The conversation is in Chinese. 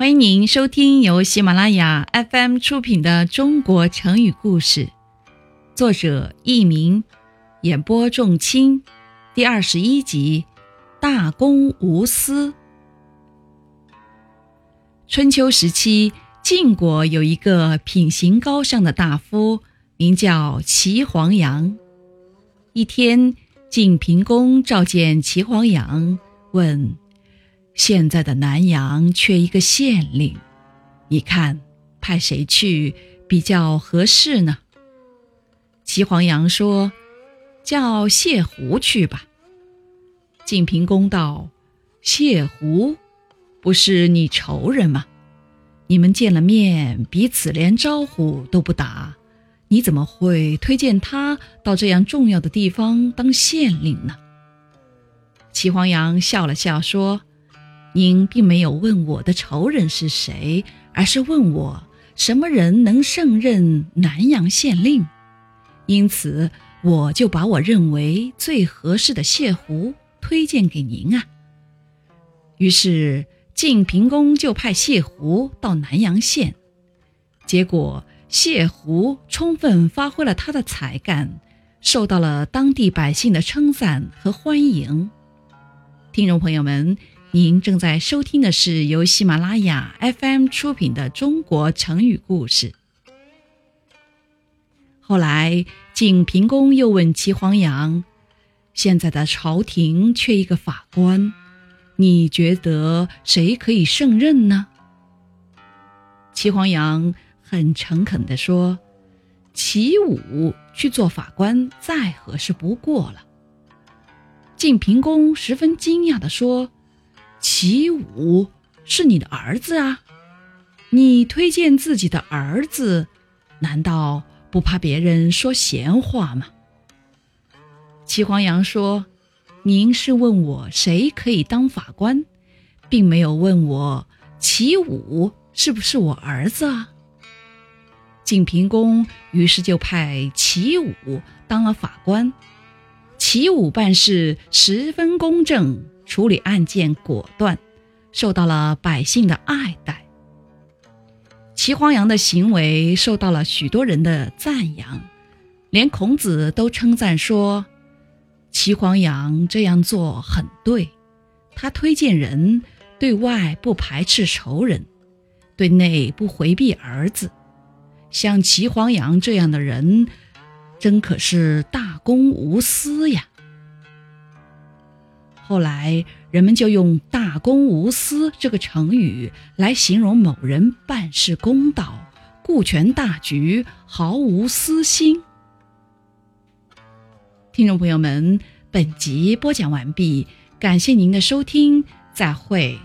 欢迎您收听由喜马拉雅 FM 出品的《中国成语故事》，作者佚名，演播仲卿，第二十一集《大公无私》。春秋时期，晋国有一个品行高尚的大夫，名叫齐黄羊。一天，晋平公召见齐黄羊，问。现在的南阳缺一个县令，你看派谁去比较合适呢？齐黄羊说：“叫谢胡去吧。”晋平公道：“谢胡不是你仇人吗？你们见了面，彼此连招呼都不打，你怎么会推荐他到这样重要的地方当县令呢？”齐黄羊笑了笑说。您并没有问我的仇人是谁，而是问我什么人能胜任南阳县令，因此我就把我认为最合适的谢胡推荐给您啊。于是晋平公就派谢胡到南阳县，结果谢胡充分发挥了他的才干，受到了当地百姓的称赞和欢迎。听众朋友们。您正在收听的是由喜马拉雅 FM 出品的《中国成语故事》。后来，晋平公又问齐黄羊：“现在的朝廷缺一个法官，你觉得谁可以胜任呢？”齐黄羊很诚恳地说：“齐武去做法官，再合适不过了。”晋平公十分惊讶地说。齐武是你的儿子啊，你推荐自己的儿子，难道不怕别人说闲话吗？齐黄羊说：“您是问我谁可以当法官，并没有问我齐武是不是我儿子啊。”晋平公于是就派齐武当了法官，齐武办事十分公正。处理案件果断，受到了百姓的爱戴。齐黄羊的行为受到了许多人的赞扬，连孔子都称赞说：“齐黄羊这样做很对，他推荐人对外不排斥仇人，对内不回避儿子。像齐黄羊这样的人，真可是大公无私呀。”后来，人们就用“大公无私”这个成语来形容某人办事公道、顾全大局、毫无私心。听众朋友们，本集播讲完毕，感谢您的收听，再会。